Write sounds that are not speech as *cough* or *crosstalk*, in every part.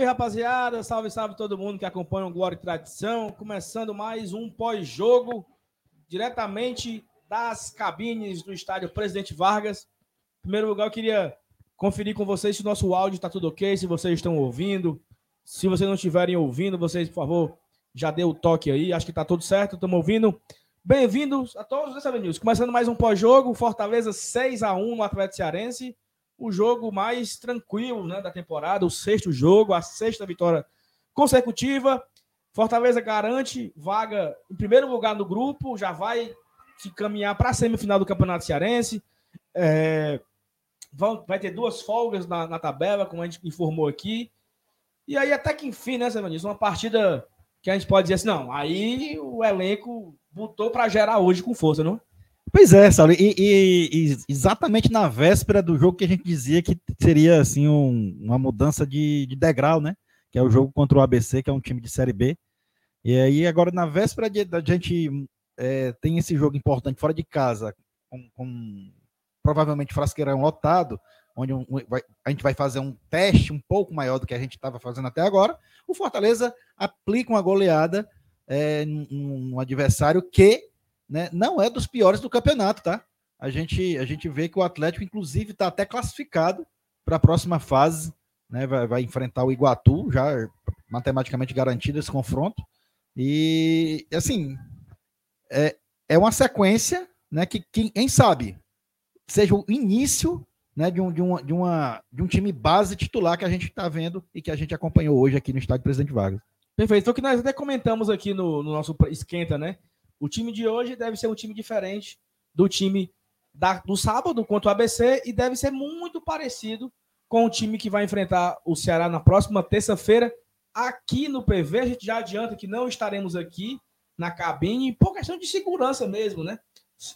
Salve, rapaziada! Salve, salve todo mundo que acompanha o Glória e Tradição. Começando mais um pós-jogo, diretamente das cabines do estádio Presidente Vargas. Em primeiro lugar, eu queria conferir com vocês se o nosso áudio está tudo ok, se vocês estão ouvindo. Se vocês não estiverem ouvindo, vocês, por favor, já dê o toque aí. Acho que está tudo certo, estamos ouvindo. Bem-vindos a todos os News. Começando mais um pós-jogo, Fortaleza 6 a 1 no Atlético Cearense o jogo mais tranquilo né, da temporada, o sexto jogo, a sexta vitória consecutiva. Fortaleza garante vaga em primeiro lugar no grupo, já vai se caminhar para a semifinal do Campeonato Cearense. É, vão, vai ter duas folgas na, na, tabela, como a gente informou aqui. E aí, até que enfim, né, Semanis? Uma partida que a gente pode dizer assim: não, aí o elenco botou para gerar hoje com força, não? Pois é, Saulo, e, e, e, exatamente na véspera do jogo que a gente dizia que seria assim um, uma mudança de, de, degrau, né? Que é o jogo contra o ABC, que é um time de Série B. E aí, agora, na véspera da gente é, tem esse jogo importante fora de casa, com, com provavelmente frasqueirão lotado, onde um, vai, a gente vai fazer um teste um pouco maior do que a gente estava fazendo até agora, o Fortaleza aplica uma goleada é, num adversário que né, não é dos piores do campeonato, tá? A gente, a gente vê que o Atlético, inclusive, está até classificado para a próxima fase, né? Vai, vai, enfrentar o Iguatu, já matematicamente garantido esse confronto. E, assim, é, é uma sequência né, que, quem sabe, seja o início né, de, um, de, uma, de, uma, de um time base titular que a gente está vendo e que a gente acompanhou hoje aqui no estádio Presidente Vargas. Perfeito. Foi o que nós até comentamos aqui no, no nosso esquenta, né? O time de hoje deve ser um time diferente do time da, do sábado contra o ABC e deve ser muito parecido com o time que vai enfrentar o Ceará na próxima terça-feira aqui no PV. A gente já adianta que não estaremos aqui na cabine por questão de segurança mesmo, né?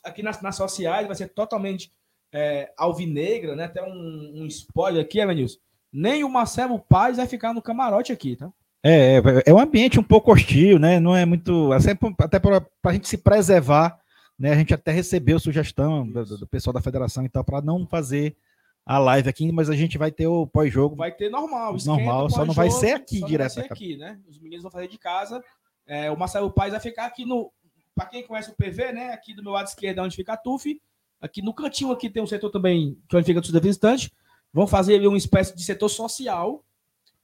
Aqui nas, nas sociais vai ser totalmente é, alvinegra, né? Até um, um spoiler aqui, Evanilson. Nem o Marcelo Paz vai ficar no camarote aqui, tá? É, é, é um ambiente um pouco hostil, né? Não é muito. Assim, até para a gente se preservar, né? A gente até recebeu sugestão do, do pessoal da federação e tal, para não fazer a live aqui, mas a gente vai ter o pós-jogo. Vai ter normal, normal, só não vai ser aqui direto. Vai ser aqui, né? Os meninos vão fazer de casa. É, o Marcelo Paz vai ficar aqui no. Para quem conhece o PV, né? Aqui do meu lado esquerdo, onde fica a TUF. Aqui no cantinho aqui tem um setor também, que onde fica dos visitantes. Vão fazer ali uma espécie de setor social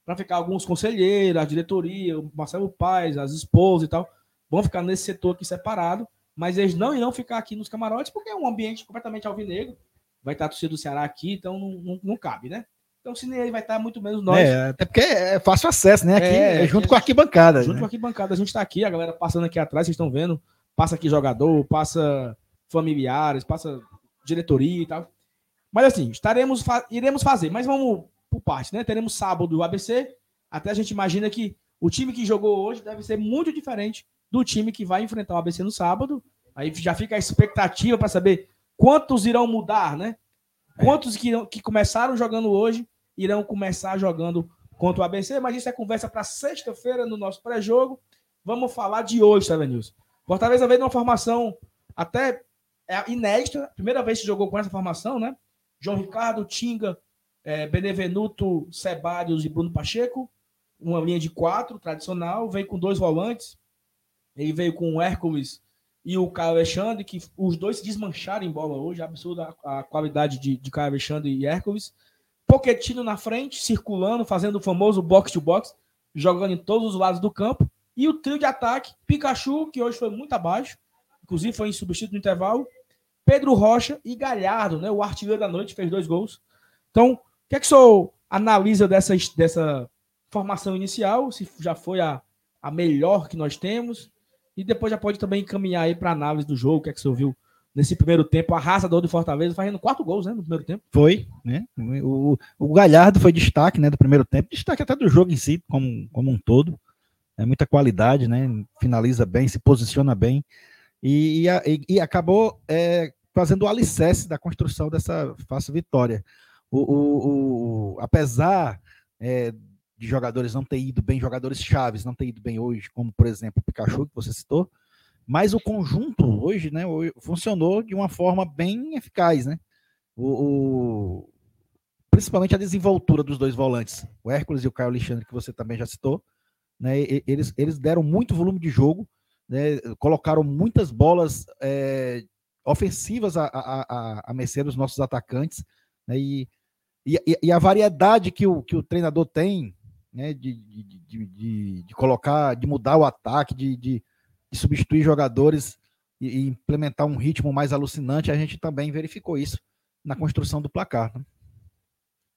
para ficar alguns conselheiros, a diretoria, o Marcelo Paz, as esposas e tal, vão ficar nesse setor aqui separado, mas eles não irão ficar aqui nos camarotes, porque é um ambiente completamente alvinegro. Vai estar a torcida do Ceará aqui, então não, não, não cabe, né? Então, se nem ele vai estar muito menos nós. É, até porque é fácil acesso, né? Aqui, é, é junto com a arquibancada. Junto né? com a arquibancada. A gente está aqui, a galera passando aqui atrás, vocês estão vendo. Passa aqui jogador, passa familiares, passa diretoria e tal. Mas assim, estaremos, iremos fazer, mas vamos por parte, né? Teremos sábado o ABC. Até a gente imagina que o time que jogou hoje deve ser muito diferente do time que vai enfrentar o ABC no sábado. Aí já fica a expectativa para saber quantos irão mudar, né? Quantos que, que começaram jogando hoje irão começar jogando contra o ABC, mas isso é conversa para sexta-feira no nosso pré-jogo. Vamos falar de hoje, tá, Nilson? Fortaleza veio numa formação até é, inédita, primeira vez que jogou com essa formação, né? João Ricardo, Tinga, é, Benevenuto, Sebadios e Bruno Pacheco, uma linha de quatro tradicional, veio com dois volantes, ele veio com o Hércules e o Caio Alexandre, que os dois se desmancharam em bola hoje, absurda a, a qualidade de, de Caio Alexandre e Hércules. Poquetino na frente, circulando, fazendo o famoso box-to-box, jogando em todos os lados do campo. E o trio de ataque, Pikachu, que hoje foi muito abaixo, inclusive foi em substituto no intervalo, Pedro Rocha e Galhardo, né, o artilheiro da noite, fez dois gols. Então, que é que o senhor analisa dessa, dessa formação inicial? Se já foi a, a melhor que nós temos? E depois já pode também encaminhar aí para análise do jogo, o que é que você ouviu nesse primeiro tempo, arrasador de Fortaleza, fazendo quatro gols, né, no primeiro tempo. Foi, né? O, o Galhardo foi destaque, né, do primeiro tempo, destaque até do jogo em si, como, como um todo. É muita qualidade, né? Finaliza bem, se posiciona bem. E, e, e acabou é, fazendo o alicerce da construção dessa fácil vitória. O, o, o apesar é, de jogadores não ter ido bem, jogadores chaves não ter ido bem hoje, como por exemplo o Pikachu, que você citou, mas o conjunto hoje, né, funcionou de uma forma bem eficaz, né? O, o, principalmente a desenvoltura dos dois volantes, o Hércules e o Caio Alexandre, que você também já citou, né? Eles, eles deram muito volume de jogo, né? Colocaram muitas bolas é, ofensivas a, a, a, a mercê dos nossos atacantes, né? E, e, e, a variedade que o, que o treinador tem, né? De, de, de, de, de colocar, de mudar o ataque, de, de de substituir jogadores e, e, implementar um ritmo mais alucinante, a gente também verificou isso na construção do placar. Né?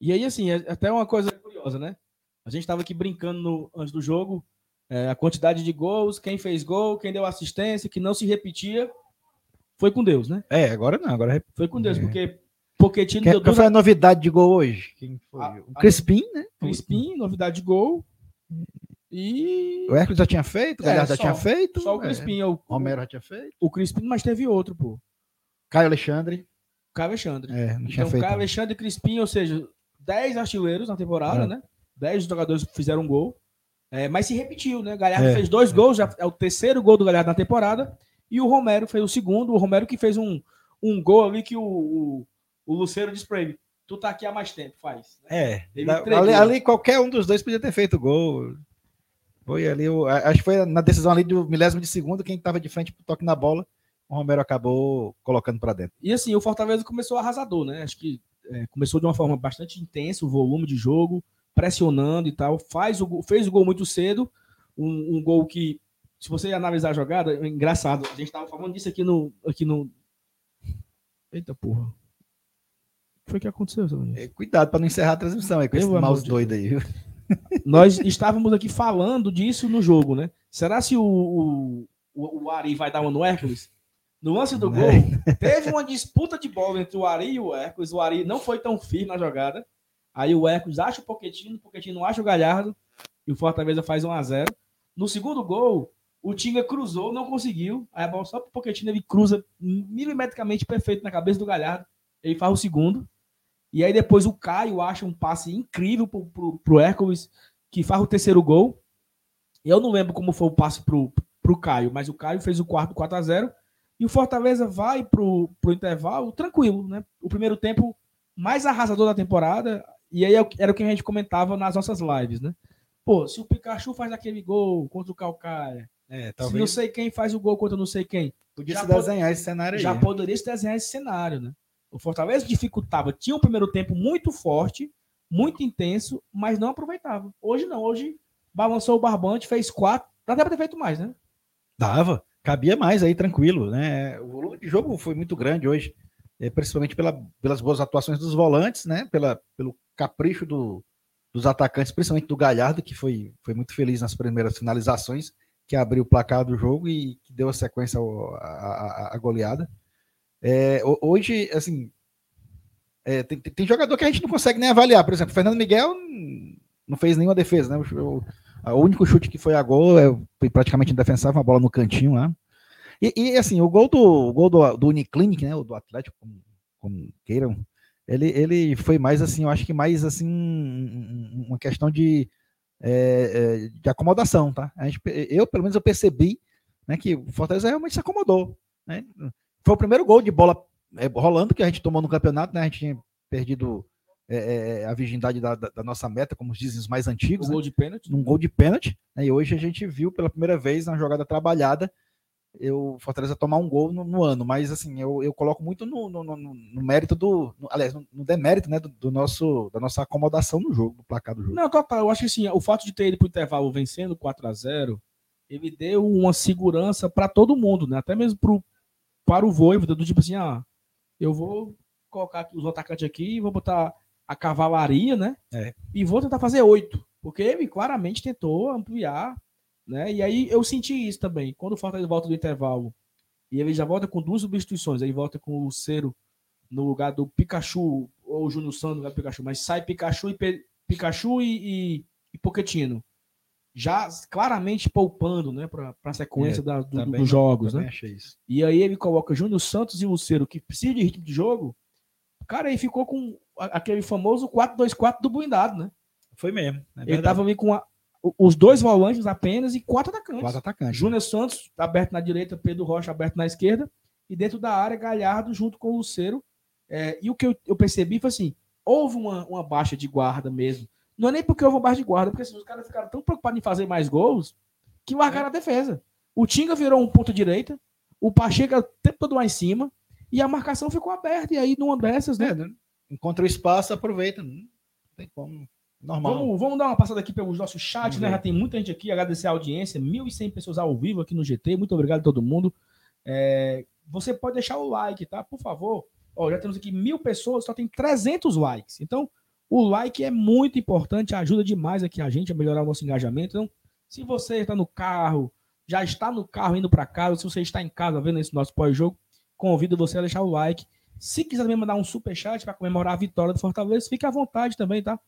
E aí, assim, é até uma coisa curiosa, né? A gente estava aqui brincando no, antes do jogo, é, a quantidade de gols, quem fez gol, quem deu assistência, que não se repetia, foi com Deus, né? É, agora não, agora foi com Deus, é. porque Pochettino Quem, deu duas... foi a novidade de gol hoje? Quem foi? A, o Crispim, né? Crispim, novidade de gol. E. O Hércules já tinha feito, o Galhardo é, já tinha feito. Só o é. Crispim. É. O, Romero já tinha feito. O Crispim, mas teve outro, pô. Caio Alexandre. Caio Alexandre. É, não tinha então, feito. Caio Alexandre e Crispim, ou seja, 10 artilheiros na temporada, é. né? 10 jogadores fizeram um gol. É, mas se repetiu, né? Galhardo é. fez dois gols, já é o terceiro gol do Galhardo na temporada. E o Romero fez o segundo. O Romero que fez um, um gol ali que o, o, o Luceiro disse pra ele: Tu tá aqui há mais tempo, faz. É. ali, ali, qualquer um dos dois podia ter feito gol. Foi ali, o, acho que foi na decisão ali do milésimo de segundo, quem estava de frente pro toque na bola, o Romero acabou colocando para dentro. E assim, o Fortaleza começou arrasador, né? Acho que é, começou de uma forma bastante intensa, o volume de jogo, pressionando e tal. Faz o, fez o gol muito cedo, um, um gol que, se você analisar a jogada, é engraçado. A gente estava falando disso aqui no, aqui no. Eita porra. O que foi que aconteceu, é, Cuidado para não encerrar a transmissão aí com esse mouse doido aí. Nós estávamos aqui falando disso no jogo, né? Será se o, o, o Ari vai dar uma no Hércules? No lance do gol, *laughs* teve uma disputa de bola entre o Ari e o Hércules. O Ari não foi tão firme na jogada. Aí o Hércules acha o Poquetino, o Poquetino acha o Galhardo e o Fortaleza faz 1 a 0 No segundo gol, o Tinga cruzou, não conseguiu. Aí a bola só pro Poquetino, ele cruza milimetricamente perfeito na cabeça do Galhardo. Ele faz o segundo. E aí depois o Caio acha um passe incrível pro, pro, pro Hércules, que faz o terceiro gol. Eu não lembro como foi o passe pro, pro Caio, mas o Caio fez o quarto 4 a 0 E o Fortaleza vai pro, pro intervalo tranquilo, né? O primeiro tempo mais arrasador da temporada. E aí é era o que a gente comentava nas nossas lives, né? Pô, se o Pikachu faz aquele gol contra o Calcaia, é, talvez... se não sei quem faz o gol contra não sei quem. Podia se desenhar esse cenário aí. Já poderia se desenhar esse cenário, né? O Fortaleza dificultava, tinha um primeiro tempo muito forte, muito intenso, mas não aproveitava. Hoje não, hoje balançou o barbante, fez quatro, dá até para ter feito mais, né? Dava, cabia mais aí, tranquilo, né? O volume de jogo foi muito grande hoje, é, principalmente pela, pelas boas atuações dos volantes, né? Pela, pelo capricho do, dos atacantes, principalmente do Galhardo, que foi, foi muito feliz nas primeiras finalizações, que abriu o placar do jogo e que deu a sequência à goleada. É, hoje, assim, é, tem, tem, jogador que a gente não consegue nem avaliar. Por exemplo, o Fernando Miguel não fez nenhuma defesa, né? O, o único chute que foi a gol é, foi praticamente indefensável, uma bola no cantinho lá. E, e assim, o gol do, o gol do, do Uniclinic, né? O do Atlético, como, como, queiram, ele, ele foi mais assim, eu acho que mais assim, uma questão de, é, é, de acomodação, tá? Gente, eu, pelo menos, eu percebi né, que o Fortaleza realmente se acomodou. Né? Foi o primeiro gol de bola é, rolando que a gente tomou no campeonato, né? A gente tinha perdido é, a virgindade da, da, da, nossa meta, como dizem os mais antigos. Um né? gol de pênalti. Um gol de pênalti. Né? E hoje a gente viu pela primeira vez na jogada trabalhada eu Fortaleza tomar um gol no, no ano, mas assim, eu, eu coloco muito no, no, no mérito do. aliás, no, demérito né, do, do, nosso, da nossa acomodação no jogo, do placar do jogo. Não, total. Eu acho que assim, o fato de ter ido para o intervalo vencendo 4 a 0 ele deu uma segurança para todo mundo, né? Até mesmo para o Voivoda, do tipo assim, ah, eu vou colocar os atacantes aqui, vou botar a cavalaria, né? É. E vou tentar fazer oito, porque ele claramente tentou ampliar Né? E aí eu senti isso também. Quando o Fortaleza volta do intervalo e ele já volta com duas substituições, aí volta com o Cero no lugar do Pikachu, ou o Júnior Santos no lugar do Pikachu, mas sai Pikachu e. Pikachu e, e, e Pochettino. Já claramente poupando né, para a sequência é, da, do, dos jogos. Né? E aí ele coloca Júnior Santos e Lucero, que precisa de ritmo de jogo. Cara, aí ficou com aquele famoso 4-2-4 do blindado, né? Foi mesmo. É ele tava ali com a, os dois volantes apenas e quatro atacantes. Quatro atacantes. Júnior Santos aberto na direita, Pedro Rocha aberto na esquerda. E dentro da área, Galhardo junto com o Lucero. É, e o que eu, eu, percebi foi assim: houve uma, uma baixa de guarda mesmo. Não é nem porque houve uma baixa de guarda, porque assim, os caras ficaram tão preocupados em fazer mais gols que largaram a defesa. O Tinga virou um ponto direita, o Pacheco o tempo todo lá em cima, e a marcação ficou aberta. E aí, numa dessas, né? É, encontra o espaço, aproveita. Não tem como. Normal. Vamos, vamos dar uma passada aqui pelos nossos chats, né? Já tem muita gente aqui. Agradecer a audiência. 1.100 pessoas ao vivo aqui no GT. Muito obrigado a todo mundo. É, você pode deixar o like, tá? Por favor. Ó, já temos aqui mil pessoas, só tem 300 likes. Então, o like é muito importante, ajuda demais aqui a gente a melhorar o nosso engajamento. Então, se você está no carro, já está no carro indo para casa, se você está em casa vendo esse nosso pós-jogo, convido você a deixar o like. Se quiser também mandar um super chat para comemorar a vitória do Fortaleza, fique à vontade também, tá?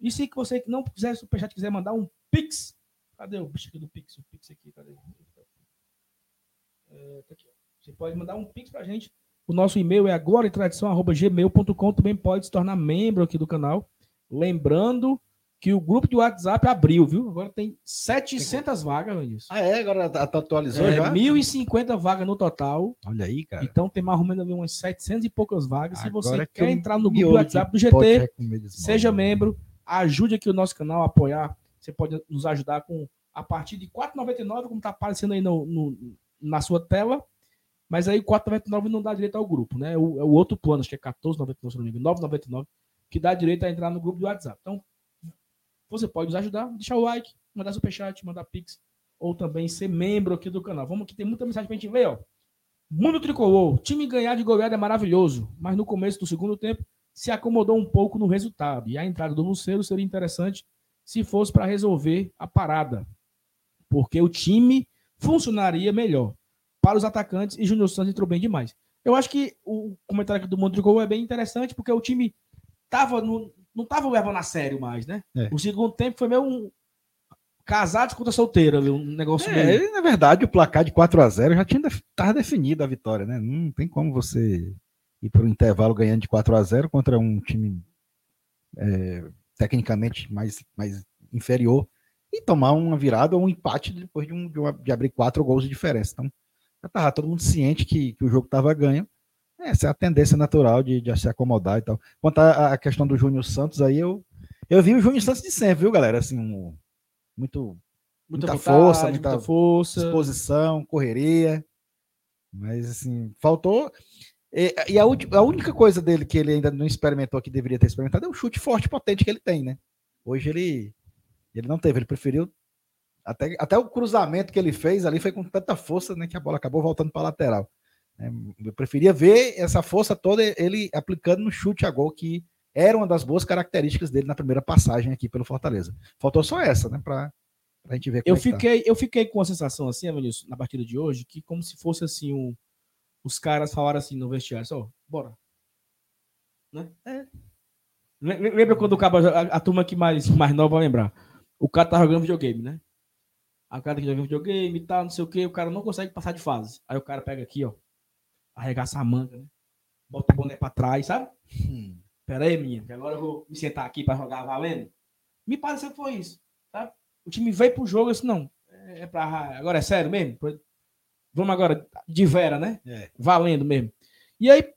E se você não quiser superchat, quiser mandar um Pix, cadê o bicho aqui do Pix? O Pix aqui, cadê? É, tá aqui, Você pode mandar um Pix pra gente. O nosso e-mail é agora.tradição.gmail.com. Também pode se tornar membro aqui do canal. Lembrando que o grupo de WhatsApp abriu, viu? Agora tem 700 tem... vagas nisso. Ah, é? Agora atualizou é, já? 1.050 vagas no total. Olha aí, cara. Então tem mais ou menos umas 700 e poucas vagas. Agora Se você quer entrar no grupo do WhatsApp do GT, seja membro ajude aqui o nosso canal a apoiar. Você pode nos ajudar com a partir de R$ 4,99, como está aparecendo aí no, no, na sua tela. Mas aí R$ 4,99 não dá direito ao grupo, né? O, é o outro plano, acho que é R$ 14,99, se não me engano, 9,99, que dá direito a entrar no grupo do WhatsApp. Então, você pode nos ajudar, deixar o like, mandar superchat, mandar pix, ou também ser membro aqui do canal. Vamos que tem muita mensagem pra gente ver, ó. Mundo tricolor, time ganhar de goleada é maravilhoso, mas no começo do segundo tempo se acomodou um pouco no resultado. E a entrada do Lucero seria interessante se fosse para resolver a parada, porque o time funcionaria melhor para os atacantes e Júnior Santos entrou bem demais. Eu acho que o comentário aqui do Mondrigo é bem interessante, porque o time tava no, não estava levando a sério mais, né? É. O segundo tempo foi meio um casados contra solteiro, um negócio é, meio... Na verdade, o placar de 4 a 0 já tinha estava definido a vitória, né? Não tem como você e para o intervalo ganhando de 4 a 0 contra um time é, tecnicamente mais, mais inferior e tomar uma virada ou um empate depois de, um, de, uma, de abrir quatro gols de diferença. Então, já estava todo mundo ciente que, que o jogo estava ganho. Essa é a tendência natural de, de se acomodar e tal. Quanto à questão do Júnior Santos, aí eu, eu vi o Júnior Santos de sempre, viu, galera? Assim, um, muito, muita, muita vontade, força, muita, muita força, disposição, correria. Mas, assim, faltou. E, e a, a, única coisa dele que ele ainda não experimentou, que deveria ter experimentado, é o chute forte potente que ele tem, né? Hoje ele, ele não teve, ele preferiu. Até, até o cruzamento que ele fez ali foi com tanta força né, que a bola acabou voltando para a lateral. É, eu preferia ver essa força toda ele aplicando no chute a gol, que era uma das boas características dele na primeira passagem aqui pelo Fortaleza. Faltou só essa, né? Para a gente ver eu é fiquei, tá. eu fiquei com a sensação assim, Evanilson, na partida de hoje, que como se fosse assim um os caras falaram assim no vestiário, só, bora. Né? É. Lembra quando o cara, a, a, turma que mais, mais nova vai lembrar? O cara tá jogando videogame, né? A cara que joga videogame e tal, não sei o que, o cara não consegue passar de fase. Aí o cara pega aqui, ó, arregaça a manga, né? Bota o boné pra trás, sabe? Hum. Pera aí, menino, que agora eu vou me sentar aqui pra jogar valendo. Me pareceu que foi isso, tá? O time veio pro jogo, disse, não, é, é pra... Agora é sério mesmo? Vamos agora de Vera, né? É. Valendo mesmo. E aí,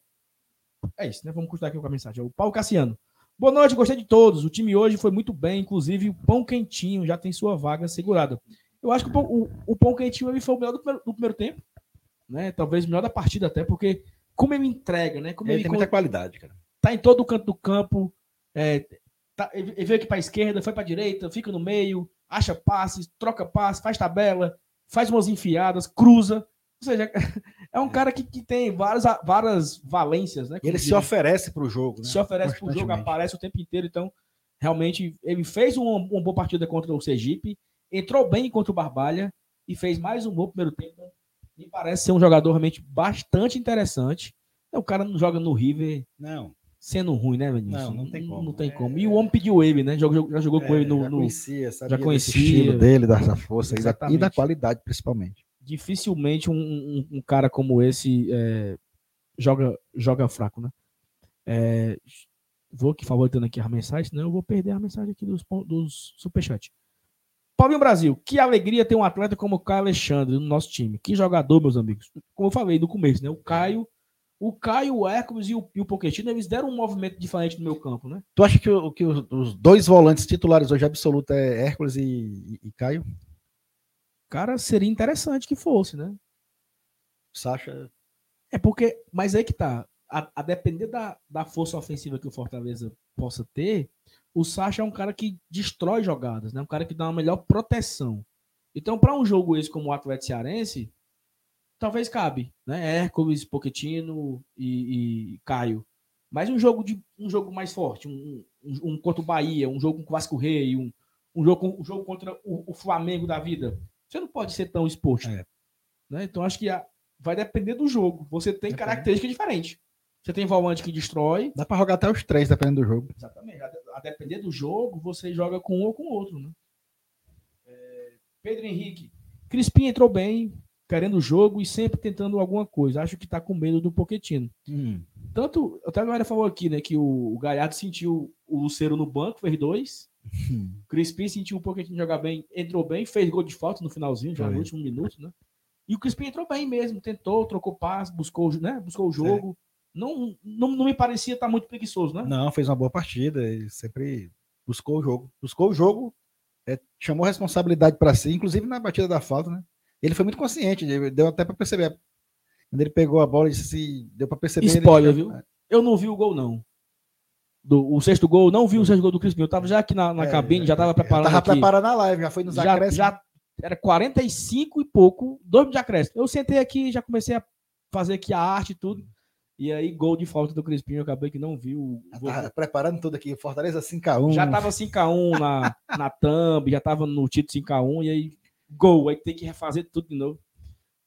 é isso, né? Vamos continuar aqui com a mensagem. O Paulo Cassiano. Boa noite, gostei de todos. O time hoje foi muito bem, inclusive o pão quentinho já tem sua vaga segurada. Eu acho que o pão, o, o pão quentinho ele foi o melhor do primeiro, do primeiro, tempo, né? Talvez o melhor da partida até, porque como ele entrega, né? Como ele, ele tem muita qualidade, cara. Tá em todo o canto do campo, é, tá, ele veio aqui para a esquerda, foi para a direita, fica no meio, acha passes, troca passes, faz tabela, faz umas enfiadas, cruza. Ou seja, *laughs* é um cara que, que tem várias, várias valências, né? Ele se oferece para o jogo. Né? Se oferece para o jogo, aparece o tempo inteiro. Então, realmente, ele fez uma, uma boa partida contra o Sergipe. Entrou bem contra o Barbalha e fez mais um gol no primeiro tempo. Me parece ser um jogador realmente bastante interessante. O cara não joga no River. Não. Sendo ruim, né, Vinícius? Não, não tem como. Não tem como. E o homem pediu ele, né? Já, já jogou com É, ele no. já conhecia, sabia já conhecia. estilo dele, dessa força e da, e da qualidade, principalmente. dificilmente um, um- um cara como esse é, joga, joga fraco, né? É, vou aqui favoritando aqui a mensagem, senão eu vou perder a mensagem aqui dos, dos superchat. Paulinho Brasil, que alegria ter um atleta como o Caio Alexandre no nosso time. Que jogador, meus amigos. Como eu falei no começo, né? O Caio, o Caio, o Hércules e o, e o Pochettino, eles deram um movimento diferente no meu campo, né? Tu acha que, o- que os, os dois volantes titulares hoje absoluto é Hércules e, e- e Caio? Cara, seria interessante que fosse, né? Sacha. É porque, mas aí que tá. A, a depender da, da força ofensiva que o Fortaleza possa ter, o Sacha é um cara que destrói jogadas, né? Um cara que dá uma melhor proteção. Então, para um jogo esse como o Atlético Cearense, talvez cabe, né? Hércules, Pochettino e, e Caio. Mas um jogo de um jogo mais forte, um, um, um contra o Bahia, um jogo com o Vasco Rei, um, um, jogo, um jogo contra o, o Flamengo da vida. Você não pode ser tão exposto. É. Né? Então, acho que a- vai depender do jogo. Você tem Depende. características diferentes. Você tem volante que destrói. Dá pra jogar até os três, dependendo do jogo. Exatamente. A, de- a depender do jogo, você joga com um ou com o outro. Né? É, Pedro Henrique. Crispim entrou bem, querendo o jogo e sempre tentando alguma coisa. Acho que tá com medo do Poquetino. Hum. Tanto, até a galera falou aqui, né, que o, o Galhardo sentiu o Luceiro no banco, fez dois. Hum. Crispim sentiu um Pochettino jogar bem, entrou bem, fez gol de falta no finalzinho, já Foi. no último minuto, né? E o Crispim entrou bem mesmo, tentou, trocou passe, buscou, né? buscou o jogo. Não, não, não me parecia estar muito preguiçoso, né? Não, fez uma boa partida e sempre buscou o jogo. Buscou o jogo, é, chamou responsabilidade para si, inclusive na batida da falta, né? Ele foi muito consciente, ele- deu até para perceber. Quando ele pegou a bola, ele disse, deu para perceber. ele Spoiler, tinha- viu? Eu não vi o gol, não. Do, o sexto gol, não vi o sexto gol do Crispim. Eu tava já aqui na, na É, cabine, já tava Eu preparando tava aqui. preparando a live, já foi nos já, acréscimos. já era 45 e pouco, dois de acréscimo. Eu sentei aqui, já comecei a fazer aqui a arte e tudo. E aí, gol de falta do Crispim, eu acabei que não vi o. Já vou- tava preparando tudo aqui. Fortaleza 5x1. Já tava 5x1 na, na thumb, já tava no título 5x1, e aí, gol. Aí tem que refazer tudo de novo.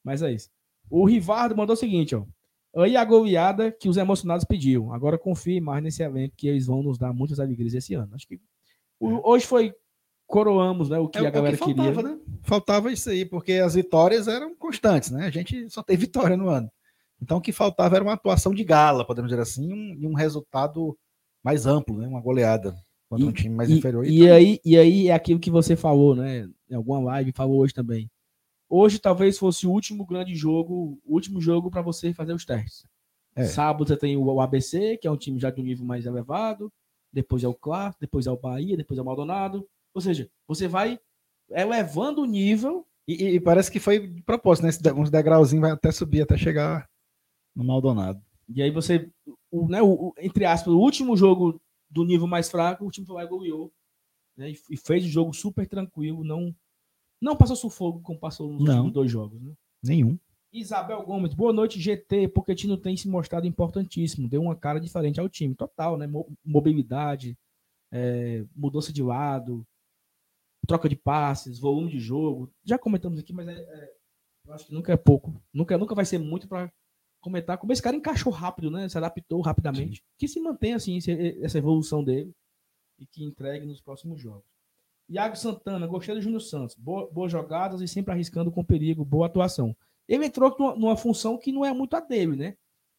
Mas é isso. O Rivardo mandou o seguinte, ó. Aí a goleada que os emocionados pediam. Agora confie mais nesse evento que eles vão nos dar muitas alegrias esse ano. Acho que o- hoje foi coroamos, né, o que É, a é galera que faltava, queria. né? Faltava isso aí, porque as vitórias eram constantes, né? A gente só tem vitória no ano. Então o que faltava era uma atuação de gala, podemos dizer assim, e um, e um resultado mais amplo, né? Uma goleada contra um time mais e, inferior. E Então, aí, e aí é aquilo que você falou, né? Em alguma live, falou hoje também. Hoje talvez fosse o último grande jogo, o último jogo para você fazer os testes. É. Sábado você tem o ABC, que é um time já de um nível mais elevado. Depois é o Clássico, depois é o Bahia, depois é o Maldonado. Ou seja, você vai elevando o nível. E, e- e parece que foi de propósito, né? Uns degrauzinhos vai até subir, até chegar no Maldonado. E aí você, o, né, o, entre aspas, o último jogo do nível mais fraco, o time foi lá e goleou. Né, e, fez o jogo super tranquilo. Não, não passou sufoco como passou nos Não. últimos dois jogos. Né? Nenhum. Isabel Gomes, boa noite, GT. Pochettino tem se mostrado importantíssimo, deu uma cara diferente ao time, total, né? Mo- Mobilidade, é, mudança de lado, troca de passes, volume de jogo. Já comentamos aqui, mas é- é, eu acho que nunca é pouco, nunca, nunca vai ser muito para comentar como esse cara encaixou rápido, né? Se adaptou rapidamente, que se mantenha assim essa evolução dele e que entregue nos próximos jogos. Iago Santana, gostei do Júnior Santos. Boa- boas jogadas e sempre arriscando com perigo, boa atuação. Ele entrou numa, numa função que não é muito a dele, né?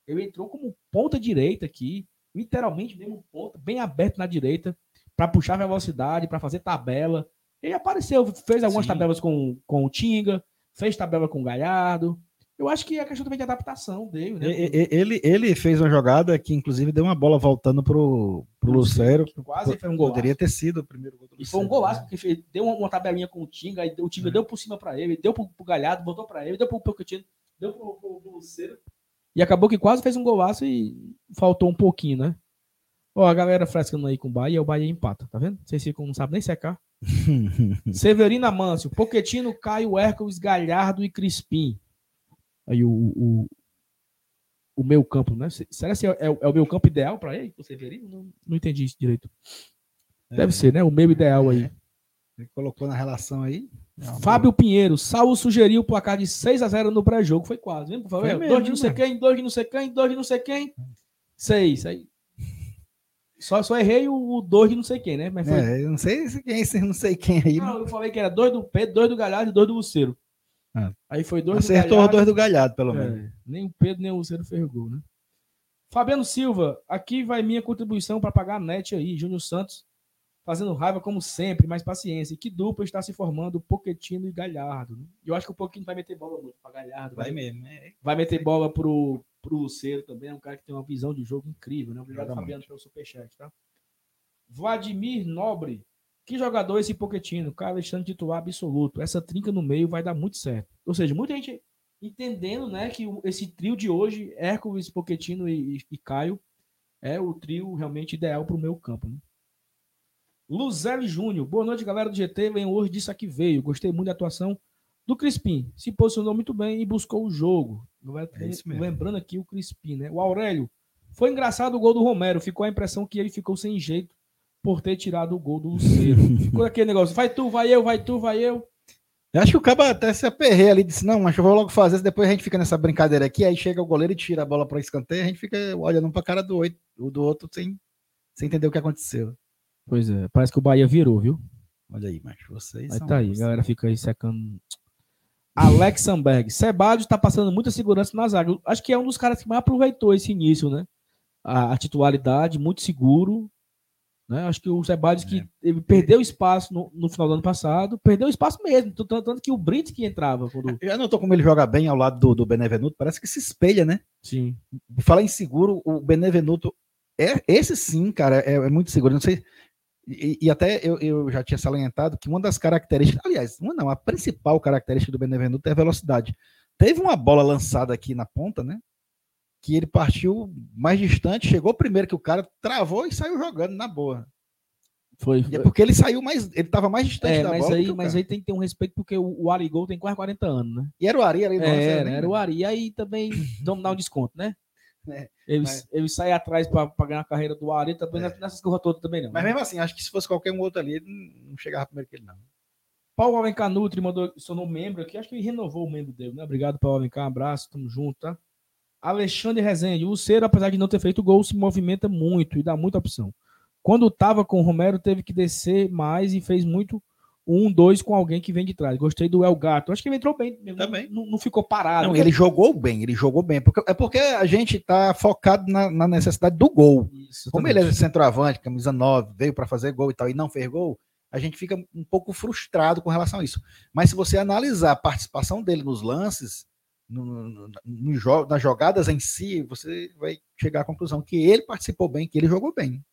Ele entrou como ponta direita aqui, literalmente mesmo ponta, bem aberto na direita, para puxar velocidade, para fazer tabela. Ele apareceu, fez algumas Sim. tabelas com, com o Tinga, fez tabela com o Galhardo. Eu acho que é questão também de adaptação dele, né? Ele, ele fez uma jogada que, inclusive, deu uma bola voltando pro, pro Lucero. Quase foi um golaço. Poderia ter sido o primeiro gol do E foi um Lucero, golaço, né? porque fez- deu uma, uma tabelinha com o Tinga, o Tinga É. deu por cima para ele, deu pro, pro Galhardo, botou para ele, deu pro Pochettino, deu pro, pro, pro Lucero. E acabou que quase fez um golaço e faltou um pouquinho, né? Ó, a galera frescando aí com o Bahia, o Bahia empata, tá vendo? Vocês ficam, não sabem nem secar. *laughs* Severina Mâncio, Poquetino, Caio, Hércules, Galhardo e Crispim. Aí o, o, o meu campo, né? Se- Será que é, é o- é o meu campo ideal para ele, o Severino? Não, não entendi isso direito. Deve É. ser, né? O meu ideal aí. Ele colocou na relação aí. Fábio Pinheiro, Saul sugeriu o placar de 6 a 0 no pré-jogo. Foi quase, viu, por favor? Mesmo, Dois de não sei mano. quem, dois de não sei quem, dois de não sei quem. Seis. Aí. Só, só errei o, o dois de não sei quem, né? Mas foi. É, eu não sei se quem, não sei quem aí. Não, eu falei que era dois do Pedro, dois do Galhardo e dois do Luceiro. Ah. Aí foi dois Acertou do os dois do Galhardo, pelo menos. É, nem o Pedro nem o Luceiro fez gol, né? Fabiano Silva, aqui vai minha contribuição para pagar a net aí. Júnior Santos fazendo raiva como sempre, mas paciência. E que dupla está se formando Poquetino e Galhardo. né? Eu acho que o Poquetino vai meter bola muito para Galhardo. Vai, mesmo. É. vai meter bola pro, pro Luceiro também. É um cara que tem uma visão de jogo incrível, né? Obrigado, Fabiano, pelo superchat, tá? Vladimir Nobre. Que jogador esse Poquetino? Cara, Alexandre titular absoluto. Essa trinca no meio vai dar muito certo. Ou seja, muita gente entendendo, né, que esse trio de hoje, Hércules, Poquetino e, e- e Caio, é o trio realmente ideal para o meu campo. Né? Luzelli Júnior. Boa noite, galera do GT. Vem hoje disso aqui veio. Gostei muito da atuação do Crispim. Se posicionou muito bem e buscou o jogo. É. Lembrando aqui o Crispim, né? O Aurélio. Foi engraçado o gol do Romero. Ficou a impressão que ele ficou sem jeito por ter tirado o gol do Luceiro. *laughs* ficou aquele negócio. Vai tu, vai eu, vai tu, vai eu. Eu acho que o Caba até se aperrei ali, disse, não, mas eu vou logo fazer, depois a gente fica nessa brincadeira aqui, aí chega o goleiro e tira a bola para escanteio, a gente fica olhando um pra cara do, oito, o do outro sem, sem entender o que aconteceu. Pois é, parece que o Bahia virou, viu? Olha aí, mas vocês Aí são- tá aí, a galera fica aí secando. Alex Samberg. Ceballos tá passando muita segurança na zaga. Acho que é um dos caras que mais aproveitou esse início, né? A, a titularidade, muito seguro. Né? Acho que o Ceballos que ele perdeu espaço no, no final do ano passado, perdeu espaço mesmo. Tanto, tanto que o Brits que entrava. Quando... Já notou como ele joga bem ao lado do, do Benevenuto? Parece que se espelha, né? Sim. Falar em seguro, o Benevenuto, é, esse sim, cara, é, é muito seguro. Não sei. E, e até eu, eu já tinha salientado que uma das características, aliás, uma não, a principal característica do Benevenuto é a velocidade. Teve uma bola lançada aqui na ponta, né? Que ele partiu mais distante, chegou primeiro que o cara, travou e saiu jogando na boa. Foi. É porque ele saiu mais, ele tava mais distante É, da mas bola. aí, mas cara. aí tem que ter um respeito porque o, o Arigol tem quase 40 anos, né? E era o Ari ali É, era, nem- era o Ari. E aí também vamos dar um desconto, né? *laughs* É, ele, mas- ele sai atrás para ganhar a carreira do Ari, também É. nessas coisas todas também não. Mas né? mesmo assim, acho que se fosse qualquer um outro ali, ele não- não chegava primeiro que ele, não. Paulo Alencar Nutri mandou, sonou membro aqui, acho que ele renovou o membro dele, né? Obrigado, Paulo Alencar, um abraço, tamo junto, tá? Alexandre Rezende, o Luceiro, apesar de não ter feito gol, se movimenta muito e dá muita opção. Quando tava com o Romero, teve que descer mais e fez muito um, dois com alguém que vem de trás. Gostei do El Gato. Acho que ele entrou bem. mesmo, Também. Não, não ficou parado. Não, ele jogou bem, ele jogou bem. Porque, é porque a gente tá focado na, na necessidade do gol. Isso, Como ele é centroavante, camisa 9, veio para fazer gol e tal, e não fez gol, a gente fica um pouco frustrado com relação a isso. Mas se você analisar a participação dele nos lances, no, no, no nas jogadas em si, você vai chegar à conclusão que ele participou bem, que ele jogou bem.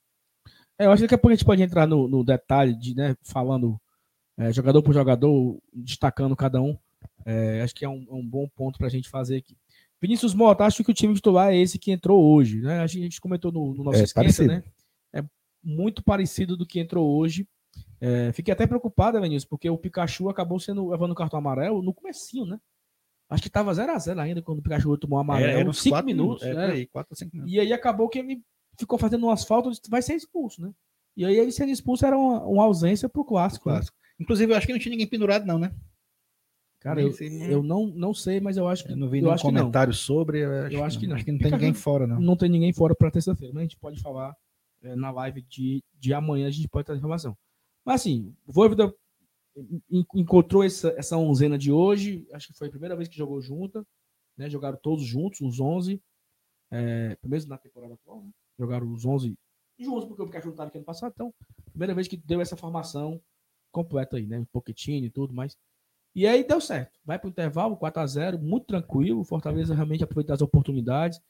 É, eu acho que daqui a pouco a gente pode entrar no, no detalhe de, né, falando é, jogador por jogador, destacando cada um. É, acho que é um, é um bom ponto para a gente fazer aqui. Vinícius Mota, acho que o time titular é esse que entrou hoje, né? A gente, a gente comentou no, no nosso É, esquenta, parecido. né? É muito parecido do que entrou hoje. É, fiquei até preocupado, Vinícius, porque o Pikachu acabou sendo levando o cartão amarelo no comecinho, né? Acho que tava 0 a 0 ainda quando o Pikachu tomou amarelo, uns 5 quatro minutos, é, né? por aí, quatro ou cinco minutos. E aí acabou que ele ficou fazendo um asfalto, eu disse, vai ser expulso, né? E aí ele sendo expulso era uma, uma ausência pro clássico. né? Clássico. Inclusive, eu acho que não tinha ninguém pendurado, não, né? Cara, eu, eu não, não sei, mas eu acho que Eu não vi nenhum comentário sobre. Eu acho, Eu acho que não. Acho que não tem ninguém fora, não. não tem ninguém fora para terça-feira, mas a gente pode falar é, na live de, de amanhã, a gente pode trazer informação. Mas assim, o Voivoda encontrou essa, essa onzena de hoje, acho que foi a primeira vez que jogou junta, né? Jogaram todos juntos, os 11, é, primeiro na temporada atual, né? Jogaram os 11 juntos, porque o Pikachu não aqui ano passado, então, primeira vez que deu essa formação completa aí, né? Pochettino e tudo mais. E aí deu certo. Vai para o intervalo, 4 a 0 muito tranquilo. Fortaleza realmente aproveitou as oportunidades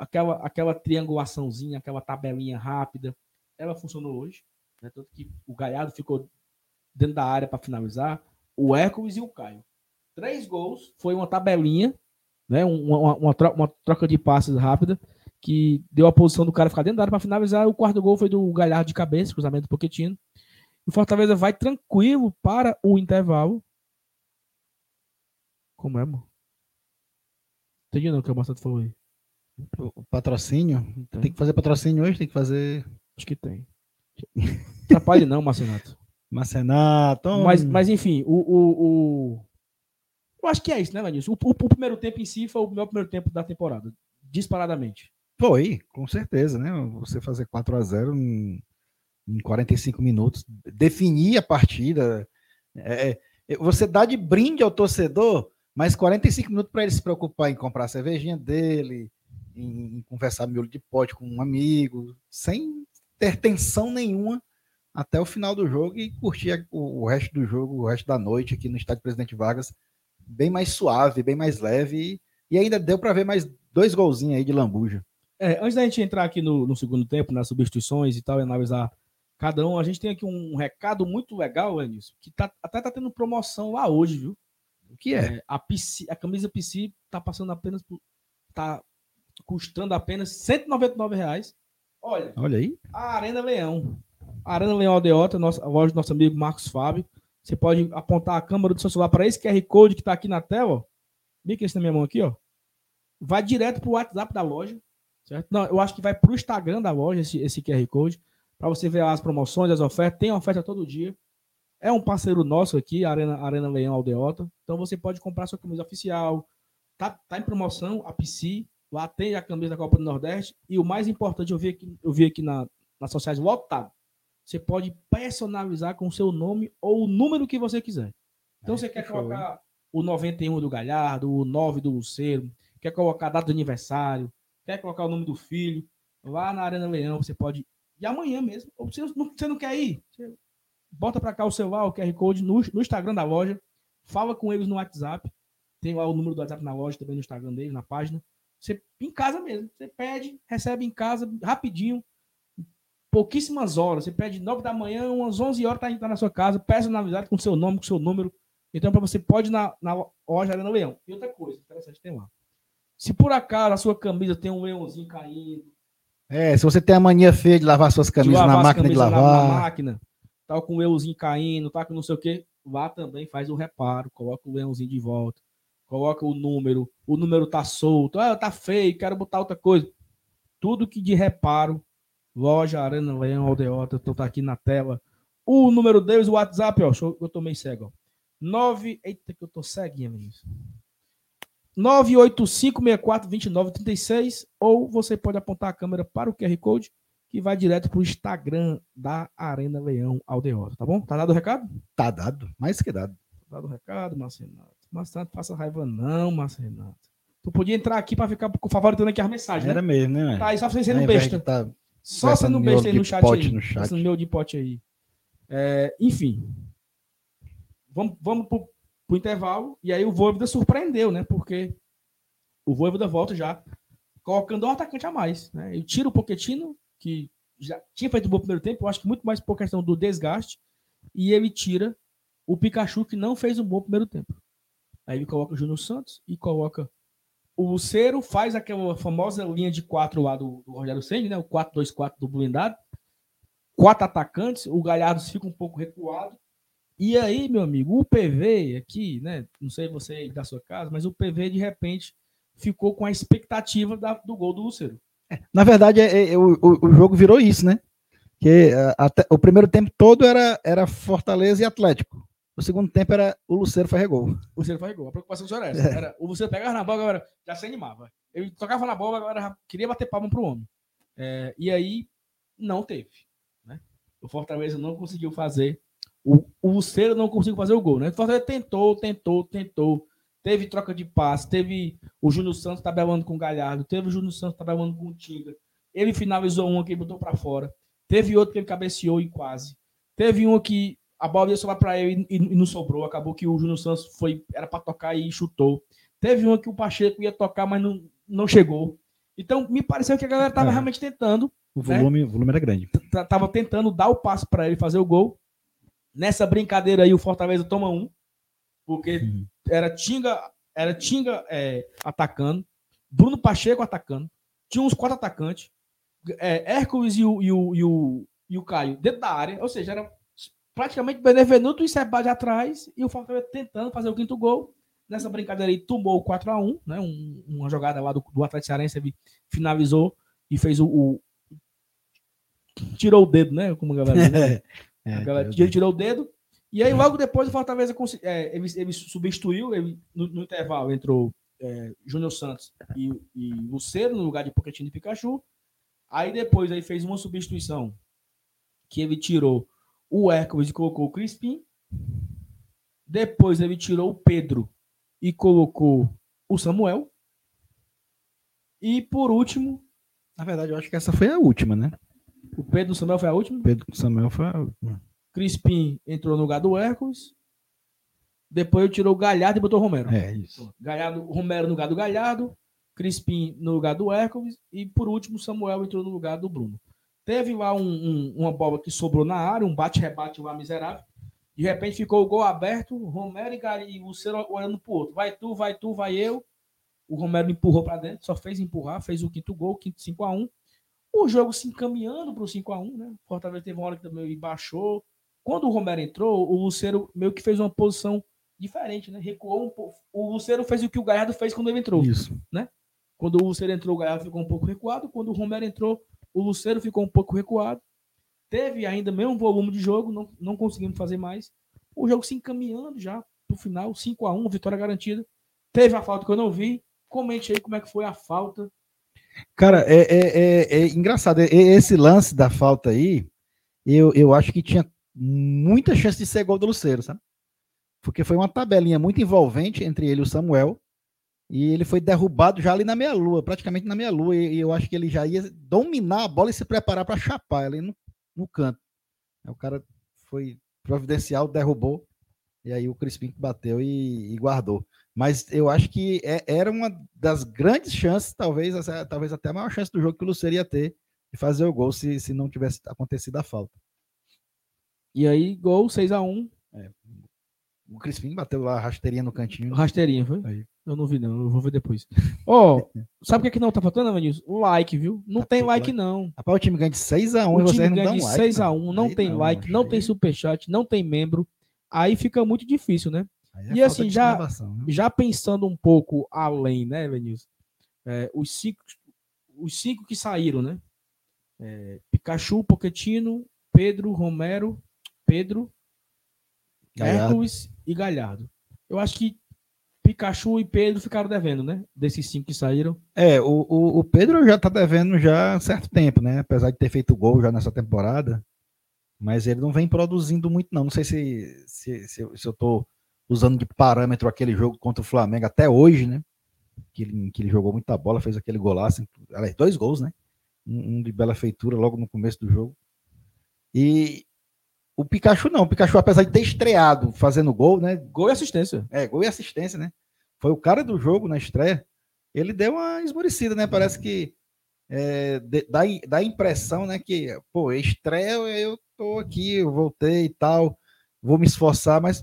aquela, aquela triangulaçãozinha, aquela tabelinha rápida, ela funcionou hoje. Né? Tanto que o Galhardo ficou dentro da área para finalizar, o Hércules e o Caio. Três gols, foi uma tabelinha, né? Um, uma, uma, uma troca de passes rápida, que deu a posição do cara ficar dentro da área para finalizar. O quarto gol foi do Galhardo de cabeça, cruzamento do Poquetino. O Fortaleza vai tranquilo para o intervalo. Como é, mano? Entendi não o que o Marcelo falou aí. O patrocínio. Então, Tem que fazer patrocínio hoje, tem que fazer. Acho que tem. Atrapalhe não, Marcinato. Marcenato. Mas, mas enfim, o, o, o- Eu acho que é isso, né, Vanilson? O, o, o primeiro tempo em si foi o melhor primeiro tempo da temporada. Disparadamente. Foi, com certeza, né? Você fazer 4 a 0 em, em 45 minutos, definir a partida. é, é, você dá de brinde ao torcedor, mas 45 minutos para ele se preocupar em comprar a cervejinha dele, em, em conversar miolo de pote com um amigo, sem ter tensão nenhuma até o final do jogo e curtir o, resto do jogo, o resto da noite aqui no estádio Presidente Vargas, bem mais suave, bem mais leve. E, ainda deu para ver mais dois golzinhos aí de lambuja. É, antes da gente entrar aqui no, no segundo tempo, nas substituições e tal, e analisar cada um, a gente tem aqui um recado muito legal, Vanilson, que tá, até tá tendo promoção lá hoje, viu? O que é? É, a, PC, a camisa PC tá passando apenas por. tá custando apenas 199 reais. Olha, Olha aí. a Arena Leão. A Arena Leão Aldeota, nossa, a loja do nosso amigo Marcos Fábio. Você pode apontar a câmera do seu celular para esse QR Code que está aqui na tela, ó. Esse na minha mão aqui, ó. Vai direto pro WhatsApp da loja, certo? Não, eu acho que vai pro Instagram da loja esse, esse QR Code, para você ver as promoções, as ofertas. Tem oferta todo dia. É um parceiro nosso aqui, Arena, Arena Leão Aldeota. Então você pode comprar sua camisa oficial. Tá, tá em promoção a PC. Lá tem a camisa da Copa do Nordeste. E o mais importante, eu vi aqui, eu vi aqui na, nas sociais lotado. Você pode personalizar com o seu nome ou o número que você quiser. Então você que quer show, colocar o 91 do Galhardo, o 9 do Luceiro, quer colocar a data do aniversário, quer colocar o nome do filho, lá na Arena Leão você pode. E amanhã mesmo. Ou você não, você não quer ir? Você bota para cá o celular, o QR Code no, no Instagram da loja, fala com eles no WhatsApp. Tem lá o número do WhatsApp na loja, também no Instagram deles, na página. Você em casa mesmo. Você pede, recebe em casa rapidinho. Pouquíssimas horas. Você pede 9 da manhã, umas 11 horas, tá, tá na sua casa, personalizado com seu nome, com seu número. Então, para você pode ir na, na loja Arena Leão. E outra coisa, interessante, tem lá. Se por acaso a sua camisa tem um leãozinho caindo, É, se você tem a mania feia de lavar suas camisas lavar na máquina de camisas na- lavar. Na, máquina, tá com o leãozinho caindo, tá com não sei o quê, lá também faz o reparo, coloca o leãozinho de volta, coloca o número, o número tá solto, ah, tá feio, quero botar outra coisa. Tudo que de reparo, loja Arena Leão Aldeota, então tá aqui na tela. O número deles, o WhatsApp, ó, eu, tô meio cego, ó. 9, eita que eu tô ceguinha, meninos. 985642936 ou você pode apontar a câmera para o QR Code que vai direto para o Instagram da Arena Leão Aldeota, tá bom? Tá dado o recado? Tá dado, mais que dado. Tá dado o recado, Márcio Renato. Márcio Renato, faça raiva não, Márcio Renato. Tu podia entrar aqui para ficar favoritando aqui as mensagens, Era né? mesmo, né? Tá aí só você Ao sendo besta. tá- Só sendo besta aí no chat aí. no chat. Meu de pote aí. É, enfim. Vamos, vamos pro, pro intervalo. E aí o Voivoda surpreendeu, né? Porque o Voivoda volta já colocando um atacante a mais. Né? Ele tira o Pochettino, que já tinha feito um bom primeiro tempo, eu acho que muito mais por questão do desgaste. E ele tira o Pikachu, que não fez um bom primeiro tempo. Aí ele coloca o Júnior Santos e coloca o Lucero, faz aquela famosa linha de quatro lá do, do Rogério Senni, né? O 4-2-4 do blindado. Quatro atacantes, o Galhardo fica um pouco recuado. E aí, meu amigo, o PV aqui, né? Não sei você da sua casa, mas o PV de repente ficou com a expectativa da- do gol do Lucero. Na verdade, é- é- o, o- o jogo virou isso, né? Que é, até, o primeiro tempo todo era, era Fortaleza e Atlético. O segundo tempo era o Luceiro faz gol. O Lucero gol. A preocupação só era essa. Era, o Lucero pegava na bola, agora já se animava. Ele tocava na bola, agora queria bater palma pro homem. É, e aí, não teve. Né? O Fortaleza não conseguiu fazer. O, o Lucero não conseguiu fazer o gol, né? O Fortaleza tentou, tentou, tentou. Teve troca de passe, teve o Júnior Santos tabelando com o Galhardo, teve o Júnior Santos tabelando com o Tinga. Ele finalizou um que ele botou para fora. Teve outro que ele cabeceou e quase. Teve um que a bola ia sobrar para ele e, e não sobrou. Acabou que o Júnior Santos foi, era para tocar e chutou. Teve uma que o Pacheco ia tocar, mas não, não chegou. Então, me pareceu que a galera estava É. realmente tentando O volume, o volume era grande. t- tava tentando dar o passo para ele fazer o gol. Nessa brincadeira aí, o Fortaleza toma um, porque Uhum. era Tinga, era Tinga é, atacando, Bruno Pacheco atacando, tinha uns quatro atacantes, é, Hércules e o, e, o, e, o, e o Caio dentro da área, ou seja, era praticamente Benevenuto e Seba de atrás, e o Fortaleza tentando fazer o quinto gol. Nessa brincadeira aí, tomou o 4x1, né? Um- uma jogada lá do, do Atlético Cearense, ele finalizou e fez o, o- Tirou o dedo, né? Como a galera né? *laughs* É, a galera, ele tirou o dedo. E aí, logo depois, o Fortaleza é, ele, ele, substituiu, ele, no, no, intervalo entrou é, Júnior Santos e, e Luceiro no lugar de Pochettino e Pikachu. Aí depois aí fez uma substituição que ele tirou o Hércules e colocou o Crispim. Depois ele tirou o Pedro e colocou o Samuel. E por último. Na verdade, eu acho que essa foi a última, né? O Pedro Samuel foi a última? Pedro Samuel foi a última. Crispim entrou no lugar do Hércules. Depois eu tirou o Galhardo e botou o Romero. É isso. Galhardo, Romero no lugar do Galhardo. Crispim no lugar do Hércules. E por último, Samuel entrou no lugar do Bruno. Teve lá um, um, uma bola que sobrou na área, um bate-rebate lá miserável. De repente ficou o gol aberto, Romero e, Gari, e o Ciro olhando pro outro. Vai tu, vai tu, vai eu. O Romero empurrou para dentro, só fez empurrar, fez o quinto gol, quinto 5 a 1 O jogo se encaminhando para o 5 a 1 né? Fortaleza teve uma hora que também baixou. Quando o Romero entrou, o Lucero meio que fez uma posição diferente, né? Recuou um pouco. O Lucero fez o que o Galhardo fez quando ele entrou. Isso. Né? Quando o Lucero entrou, o Galhardo ficou um pouco recuado. Quando o Romero entrou, o Lucero ficou um pouco recuado. Teve ainda mesmo volume de jogo, não, não conseguimos fazer mais. O jogo se encaminhando já para o final, 5 a 1 vitória garantida. Teve a falta que eu não vi, Comente aí como é que foi a falta. Cara, é, é, é, é engraçado. Esse lance da falta aí, eu, eu acho que tinha muita chance de ser gol do Luceiro, sabe? Porque foi uma tabelinha muito envolvente entre ele e o Samuel. E ele foi derrubado já ali na meia-lua, praticamente na meia-lua. E, eu acho que ele já ia dominar a bola e se preparar para chapar ali no, no canto. O cara foi providencial, derrubou. E aí o Crispim bateu e, e guardou. Mas eu acho que é, era uma das grandes chances, talvez, talvez até a maior chance do jogo que o Luceiro ia ter de fazer o gol se, se não tivesse acontecido a falta. E aí, gol 6 a 1 é. O Crispim bateu lá a rasteirinha no cantinho. Rasteirinha, foi? Aí. Eu não vi, não. Eu vou ver depois. Ó, oh, *laughs* sabe o que, é que não tá faltando, Avanilson? O like, viu? Não tá tem like, não. Rapaz, o time ganha de 6x1 o e vocês não dão de like. 6x1, não, não tem não, like, não tem superchat, não tem membro. Aí fica muito difícil, né? É e assim, já, né? já pensando um pouco além, né, Vinícius? É, os, cinco, os cinco que saíram, né? É, Pikachu, Pochettino, Pedro, Romero, Pedro, Galhardo. Hércules e Galhardo. Eu acho que Pikachu e Pedro ficaram devendo, né? Desses cinco que saíram. É, o, o, o Pedro já tá devendo já há certo tempo, né? Apesar de ter feito gol já nessa temporada. Mas ele não vem produzindo muito, não. Não sei se, se, se, se eu tô usando de parâmetro aquele jogo contra o Flamengo até hoje, né? Que ele, que ele jogou muita bola, fez aquele golaço, dois gols, né? Um, um de bela feitura logo no começo do jogo. E o Pikachu não, o Pikachu, apesar de ter estreado fazendo gol, né? Gol e assistência. É, gol e assistência, né? Foi o cara do jogo na estreia. Ele deu uma esmorecida, né? Parece que é, dá, dá a impressão, né? Que, pô, estreia, eu tô aqui, eu voltei e tal, vou me esforçar, mas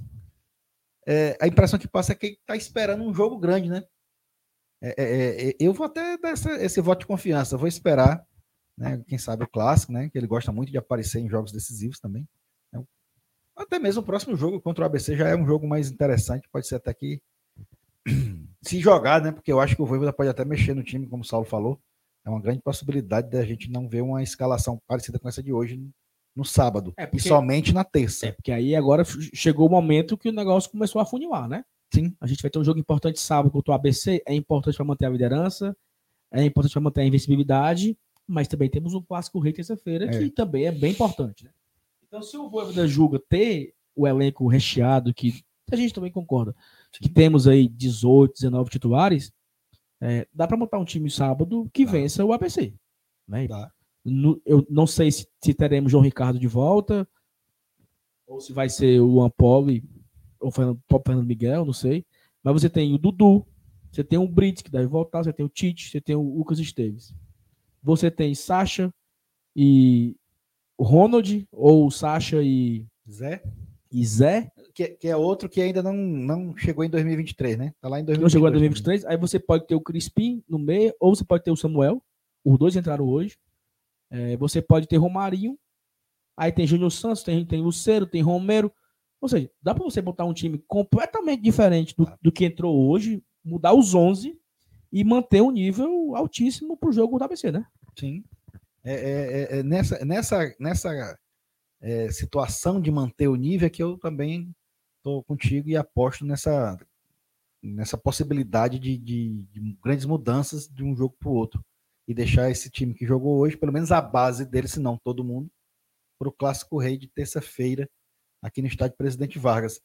é, a impressão que passa é que está esperando um jogo grande, né? É, é, é, eu vou até dar essa, esse voto de confiança, vou esperar, né? Quem sabe o clássico, né? Que ele gosta muito de aparecer em jogos decisivos também. Até mesmo o próximo jogo contra o ABC já é um jogo mais interessante, pode ser até que *clears throat* se jogar, né? Porque eu acho que o Voivoda pode até mexer no time, como o Saulo falou. É uma grande possibilidade da gente não ver uma escalação parecida com essa de hoje no sábado é porque, e somente na terça. É porque aí agora chegou o momento que o negócio começou a funilar, né? Sim. A gente vai ter um jogo importante sábado contra o ABC, é importante para manter a liderança, é importante para manter a invencibilidade, mas também temos um clássico rei terça-feira é. que também é bem importante, né? Então, se o Voivoda julga ter o elenco recheado, que a gente também concorda, que temos aí 18, 19 titulares, é, dá para montar um time sábado que vença o ABC. Né? Dá. No, eu não sei se, se, teremos João Ricardo de volta, ou se vai ser o Luan Poli, ou Fernando, Fernando Miguel, não sei. Mas você tem o Dudu, você tem o Brits, que deve voltar, você tem o Tite, você tem o Lucas Esteves. Você tem Sacha e Ronald, ou Sacha e Zé. E Zé. Que, que, é outro que ainda não, não chegou em 2023, né? Tá lá em 2023. Não chegou em 2023. Aí você pode ter o Crispim no meio, ou você pode ter o Samuel. Os dois entraram hoje. É, você pode ter Romarinho, aí tem Júnior Santos, tem, tem Lucero, tem Romero. Ou seja, dá para você botar um time completamente diferente do, do que entrou hoje, mudar os 11 e manter um nível altíssimo para o jogo do ABC, né? Sim. É, é, é, é, nessa, nessa, nessa é, situação de manter o nível que eu também estou contigo e aposto nessa, nessa possibilidade de, de, de grandes mudanças de um jogo para o outro e deixar esse time que jogou hoje, pelo menos a base dele, se não todo mundo, para o Clássico Rei de terça-feira aqui no estádio Presidente Vargas.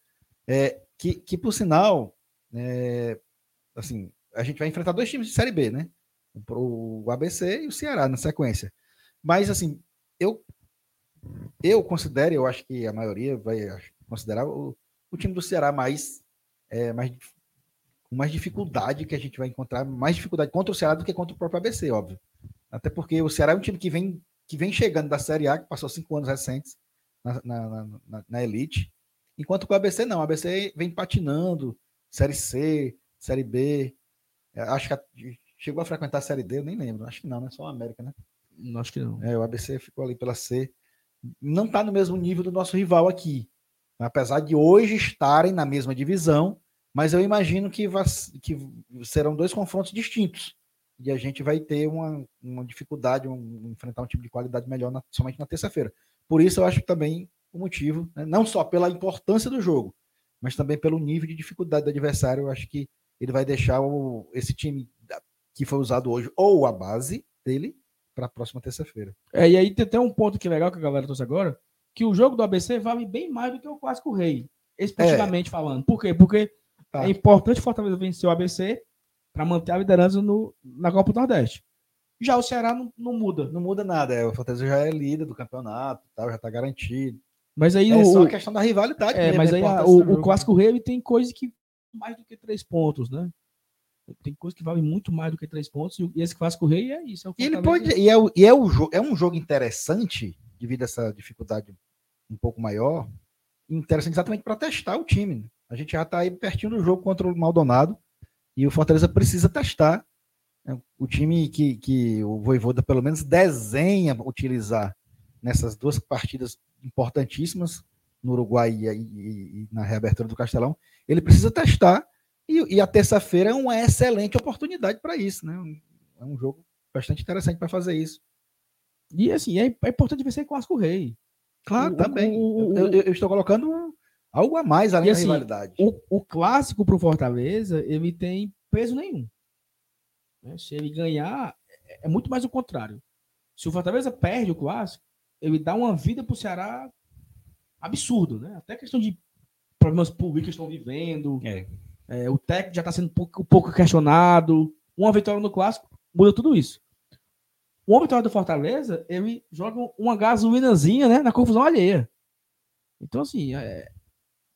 É, que, que, por sinal, é, assim, a gente vai enfrentar dois times de Série B, né? O, o ABC e o Ceará na sequência. Mas, assim, eu, eu considero, eu acho que a maioria vai considerar o, o time do Ceará mais, é, mais com mais dificuldade que a gente vai encontrar, mais dificuldade contra o Ceará do que contra o próprio ABC, óbvio. Até porque o Ceará é um time que vem, que vem chegando da Série A, que passou cinco anos recentes na, na, na, na elite, enquanto que o ABC não. O ABC vem patinando, Série C, Série B. Acho que chegou a frequentar a Série D, eu nem lembro. Acho que não, né? Só o América, né? Acho que não. É, o ABC ficou ali pela C. Não está no mesmo nível do nosso rival aqui. Apesar de hoje estarem na mesma divisão, mas eu imagino que, que serão dois confrontos distintos. E a gente vai ter uma, uma dificuldade, um, enfrentar um tipo de qualidade melhor na, somente na terça-feira. Por isso, eu acho também o motivo, né, não só pela importância do jogo, mas também pelo nível de dificuldade do adversário. Eu acho que ele vai deixar o, esse time que foi usado hoje, ou a base dele, para a próxima terça-feira. É, e aí tem até um ponto que é legal que a galera trouxe agora, que o jogo do ABC vale bem mais do que o Clássico Rei, esportivamente é. falando. Por quê? Porque Tá. É importante o Fortaleza vencer o ABC para manter a liderança no, na Copa do Nordeste. Já o Ceará não, não muda. Não muda nada. É, o Fortaleza já é líder do campeonato, tal, já está garantido. Mas aí é o, só a questão da rivalidade. É, mas aí a, o, o Clássico Rei tem coisa que mais do que três pontos, né? Tem coisa que vale muito mais do que três pontos. E esse Clássico Rei é isso. É e ele pode. E, é, e é, o, é um jogo interessante, devido a essa dificuldade um pouco maior. Interessante exatamente para testar o time. Né? A gente já está aí pertinho do jogo contra o Maldonado e o Fortaleza precisa testar né, o time que, que o Voivoda pelo menos desenha utilizar nessas duas partidas importantíssimas no Uruguai e, e, e na reabertura do Castelão. Ele precisa testar e, e a terça-feira é uma excelente oportunidade para isso, né? É um jogo bastante interessante para fazer isso. E assim, é, é importante vencer Clássico Rei. Claro, o, também. O, o, eu, eu, estou colocando Algo a mais além e, assim, da rivalidade. O, o clássico para o Fortaleza, ele tem peso nenhum. Né? Se ele ganhar, é, é muito mais o contrário. Se o Fortaleza perde o clássico, ele dá uma vida para o Ceará absurdo, né? Até questão de problemas públicos que estão vivendo. É. É, o técnico já está sendo pouco, pouco, questionado. Uma vitória no clássico muda tudo isso. Uma vitória do Fortaleza, ele joga uma gasolinazinha né, na confusão alheia. Então, assim, é,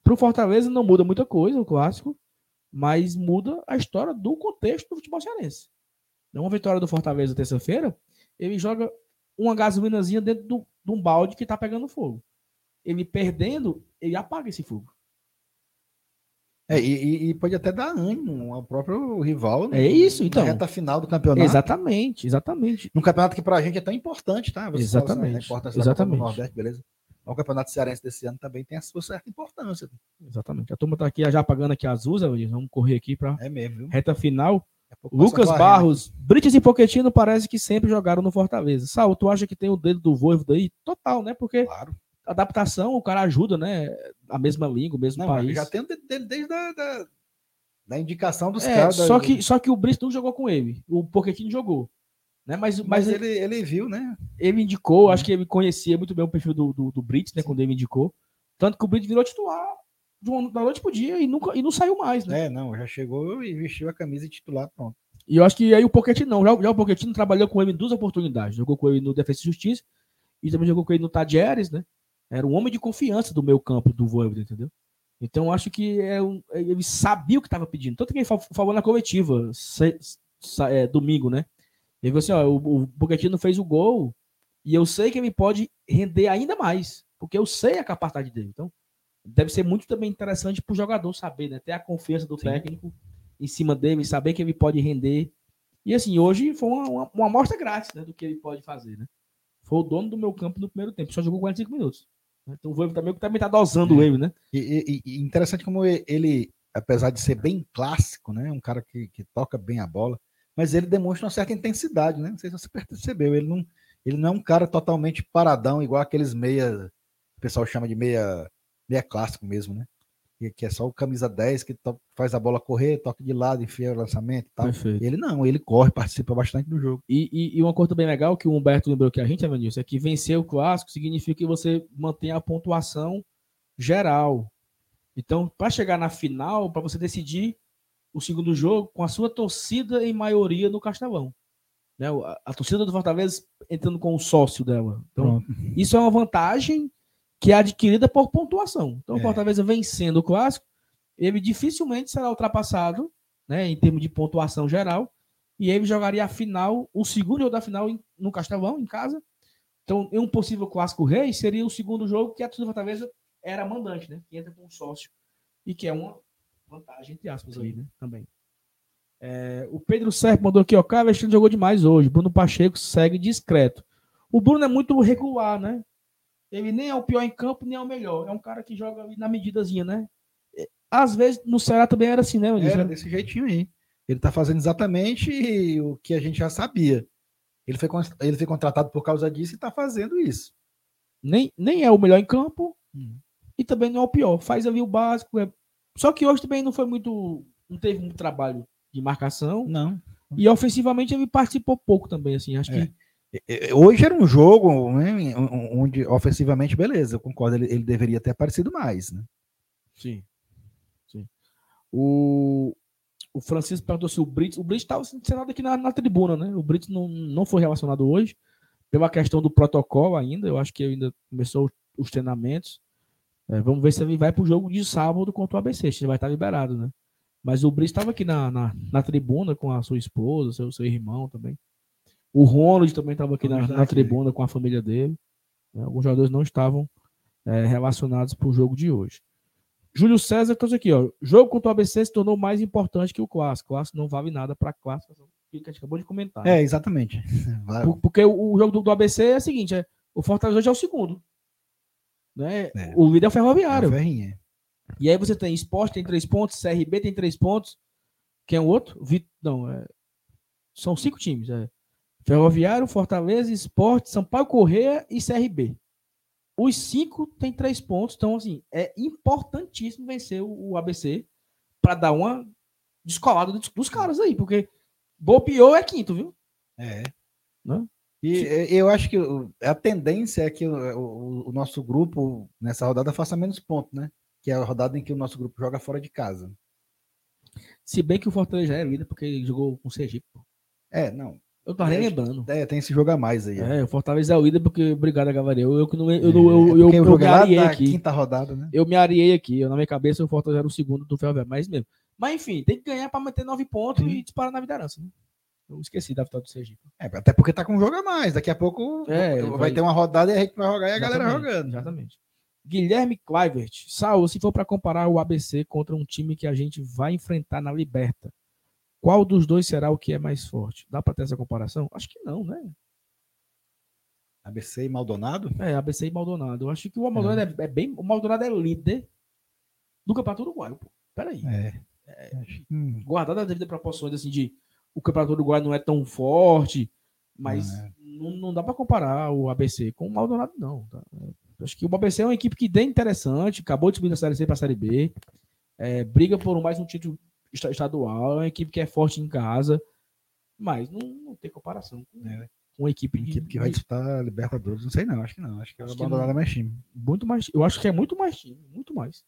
para o Fortaleza não muda muita coisa, o clássico, mas muda a história do contexto do futebol cearense. Então, uma vitória do Fortaleza terça-feira, ele joga uma gasolinazinha dentro de um balde que está pegando fogo. Ele perdendo, ele apaga esse fogo. É, e, e, pode até dar ânimo ao próprio rival. É isso, então. Na reta final do campeonato. Exatamente, exatamente. Num campeonato que para a gente é tão importante, tá? Você exatamente. Fala, assim, exatamente. Nordeste, beleza? o Campeonato Cearense desse ano também tem a sua certa importância. Exatamente. A turma está aqui já apagando aqui as luzes, vamos correr aqui para é mesmo, reta final. Lucas Barros, Brites e Poquetino parece que sempre jogaram no Fortaleza. Saul, tu acha que tem o dedo do Voivoda aí? Total, né? Porque claro. Adaptação, o cara ajuda, né? A mesma língua, o mesmo Não, país. Já tem dele desde a da, da indicação dos é, caras. Só que, só que o Brites não jogou com ele. O Poquetino jogou. Né? Mas, mas, mas ele, ele viu, né? Ele indicou, acho que ele conhecia muito bem o perfil do, do, do Brits, né? Sim. Quando ele indicou. Tanto que o Brits virou titular de uma, da noite pro dia e, nunca, e não saiu mais, né? É, não, já chegou e vestiu a camisa de titular, pronto. E eu acho que aí o Pochettino não. Já, já o Pochettino trabalhou com ele em duas oportunidades. Jogou com ele no Defesa e Justiça e também jogou com ele no Tadieres, né? Era um homem de confiança do meu campo, do Voivoda, entendeu? Então acho que é um, ele sabia o que estava pedindo. Tanto que ele falou na coletiva se, se, é, domingo, né? Ele falou assim: ó, o, o fez o gol e eu sei que ele pode render ainda mais, porque eu sei a capacidade dele. Então, deve ser muito também interessante para o jogador saber, né? Ter a confiança do Sim. técnico em cima dele, saber que ele pode render. E assim, hoje foi uma, uma, uma amostra grátis né, do que ele pode fazer, né? Foi o dono do meu campo no primeiro tempo, só jogou 45 minutos. Então o Voivo também também tá dosando é. ele, né? E, e, e, interessante como ele, apesar de ser bem clássico, né? Um cara que, que toca bem a bola, mas ele demonstra uma certa intensidade, né? Não sei se você percebeu, ele não, ele não é um cara totalmente paradão, igual aqueles meias o pessoal chama de meia, meia clássico mesmo, né? Que é só o camisa 10 que faz a bola correr, toca de lado, enfia o lançamento e tal. Perfeito. Ele não, ele corre, participa bastante do jogo. E, e, e uma coisa bem legal que o Humberto lembrou que a gente, Evanilson, é que vencer o clássico significa que você mantém a pontuação geral. Então, para chegar na final, para você decidir o segundo jogo com a sua torcida em maioria no Castelão. Né? A, a torcida do Fortaleza entrando com o sócio dela. Então, Pronto. isso é uma vantagem que é adquirida por pontuação. Então, o é. Fortaleza vencendo o clássico, ele dificilmente será ultrapassado, né, em termos de pontuação geral, e ele jogaria a final, o segundo jogo da final no Castelão, em casa. Então, em um possível clássico rei, seria o segundo jogo que a torcida Fortaleza era mandante, né, que entra com o sócio, e que é uma vantagem, entre aspas, aí, né, também. É, o Pedro Serpa mandou aqui, ó, Caio jogou demais hoje, Bruno Pacheco segue discreto. O Bruno é muito regular, né? Ele nem é o pior em campo, nem é o melhor. É um cara que joga na medidazinha, né? É, às vezes no Ceará também era assim, né? Era desse jeitinho aí. Ele tá fazendo exatamente o que a gente já sabia. Ele foi, ele foi contratado por causa disso e tá fazendo isso. Nem, nem é o melhor em campo hum. e também não é o pior. Faz ali o básico. É... Só que hoje também não foi muito. Não teve muito trabalho de marcação. Não. E ofensivamente ele participou pouco também, assim. Acho é. que Hoje era um jogo né, onde, ofensivamente, beleza, eu concordo, ele, ele, deveria ter aparecido mais. Né? Sim. Sim. O, o Francisco perguntou se o Brits. O Brits estava sendo aqui na, na, tribuna, né? O Brits não, não foi relacionado hoje, pela questão do protocolo ainda. Eu acho que ainda começou os treinamentos. É, vamos ver se ele vai para o jogo de sábado contra o ABC, se ele vai estar liberado, né? Mas o Brits estava aqui na, na, na, tribuna com a sua esposa, seu, seu irmão também. O Ronald também estava aqui na, na, tribuna com a família dele. Né? Alguns jogadores não estavam é, relacionados para o jogo de hoje. Júlio César trouxe aqui, ó. Jogo contra o ABC se tornou mais importante que o clássico. O clássico não vale nada para clássico. Que a gente acabou de comentar. É, exatamente. *laughs* Por, porque o, o, jogo do, do, ABC é o seguinte: é, o Fortaleza hoje é o segundo. Né? É. O líder é o Ferroviário. É e aí você tem Esporte tem três pontos, CRB tem três pontos. Quem é o outro? Vit... Não, é... são cinco times. É. Ferroviário, Fortaleza, Esporte, Sampaio Correia e CRB. Os cinco têm três pontos, então assim, é importantíssimo vencer o, ABC para dar uma descolada dos, caras aí, porque Bopiou é quinto, viu? É. Né? E eu acho que a tendência é que o, o, o, nosso grupo nessa rodada faça menos pontos, né? Que é a rodada em que o nosso grupo joga fora de casa. Se bem que o Fortaleza já é líder porque ele jogou com o Sergipe. É, não. Eu tô nem lembrando. É, tem esse jogo a mais aí. É, o Fortaleza é o líder porque, obrigado, Gavarel. Eu que não. Eu, eu, eu, eu, eu, eu me areei aqui. quinta rodada, né? Eu me areei aqui. Eu, na minha cabeça, o Fortaleza era o segundo do Ferroviário. Mas mesmo. Mas enfim, tem que ganhar para manter nove pontos e disparar na vidarança. Né? Eu esqueci da vitória do Sergipe. É, até porque tá com um jogo a mais. Daqui a pouco é, vai, vai, ter uma rodada e a gente vai jogar e a galera jogando. Exatamente. Guilherme Clivert. Saul, se for para comparar o ABC contra um time que a gente vai enfrentar na Liberta, qual dos dois será o que é mais forte? Dá para ter essa comparação? Acho que não, né? ABC e Maldonado? É, ABC e Maldonado. Eu acho que o Maldonado é, é, é bem. O Maldonado é líder do Campeonato Uruguaio, pô. Peraí. É. é hum. Guardado as devidas proporções, assim, de o Campeonato Uruguaio não é tão forte, mas não, é. não, não dá para comparar o ABC com o Maldonado, não. Tá? Acho que o ABC é uma equipe que tem interessante, acabou de subir da Série C para a Série B, é, briga por mais um título estadual, é uma equipe que é forte em casa, mas não, não tem comparação com, é. com uma equipe, de, equipe que vai disputar Libertadores. Não sei não, acho que não. Acho que é abandonada mais time. Muito mais, eu acho que é muito mais time, muito mais.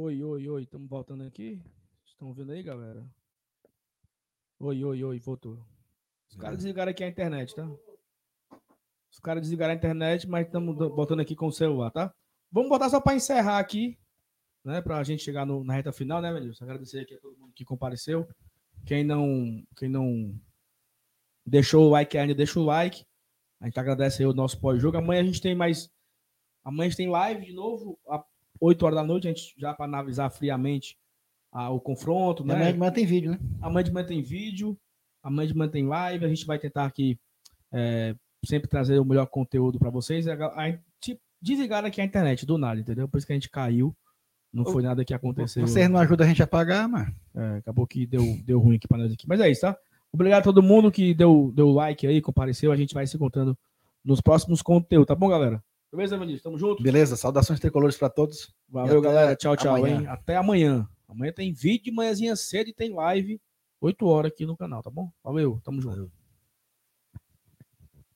Oi, oi, oi. Estamos voltando aqui. Estão vendo aí, galera? Oi, oi, oi. Voltou. Os caras desligaram aqui a internet, tá? Os caras desligaram a internet, mas estamos voltando aqui com o celular, tá? Vamos botar só para encerrar aqui, né? Para a gente chegar no, na reta final, né, Melhor? Agradecer aqui a todo mundo que compareceu. Quem não, quem não deixou o like ainda, deixa o like. A gente agradece aí o nosso pós-jogo. Amanhã a gente tem mais. Amanhã a gente tem live de novo, às 8 horas da noite, a gente já para analisar friamente a, o confronto, né? Amanhã de manhã tem vídeo, né? Amanhã de manhã tem vídeo, amanhã de manhã tem live. A gente vai tentar aqui é, sempre trazer o melhor conteúdo para vocês. A, a, a, desligaram aqui a internet do nada, entendeu? Por isso que a gente caiu. Não foi nada que aconteceu. Vocês não ajudam a gente a pagar, mano. É, acabou que deu, deu ruim aqui para nós aqui. Mas é isso, tá? Obrigado a todo mundo que deu, deu like aí, compareceu. A gente vai se encontrando nos próximos conteúdos, tá bom, galera? Beleza, Vinícius? Tamo junto? Beleza, saudações tricolores para todos. Valeu, galera. Tchau, tchau, amanhã. hein? Até amanhã. Amanhã tem vídeo de manhãzinha cedo e tem live 8 horas aqui no canal, tá bom? Valeu, tamo junto. Valeu.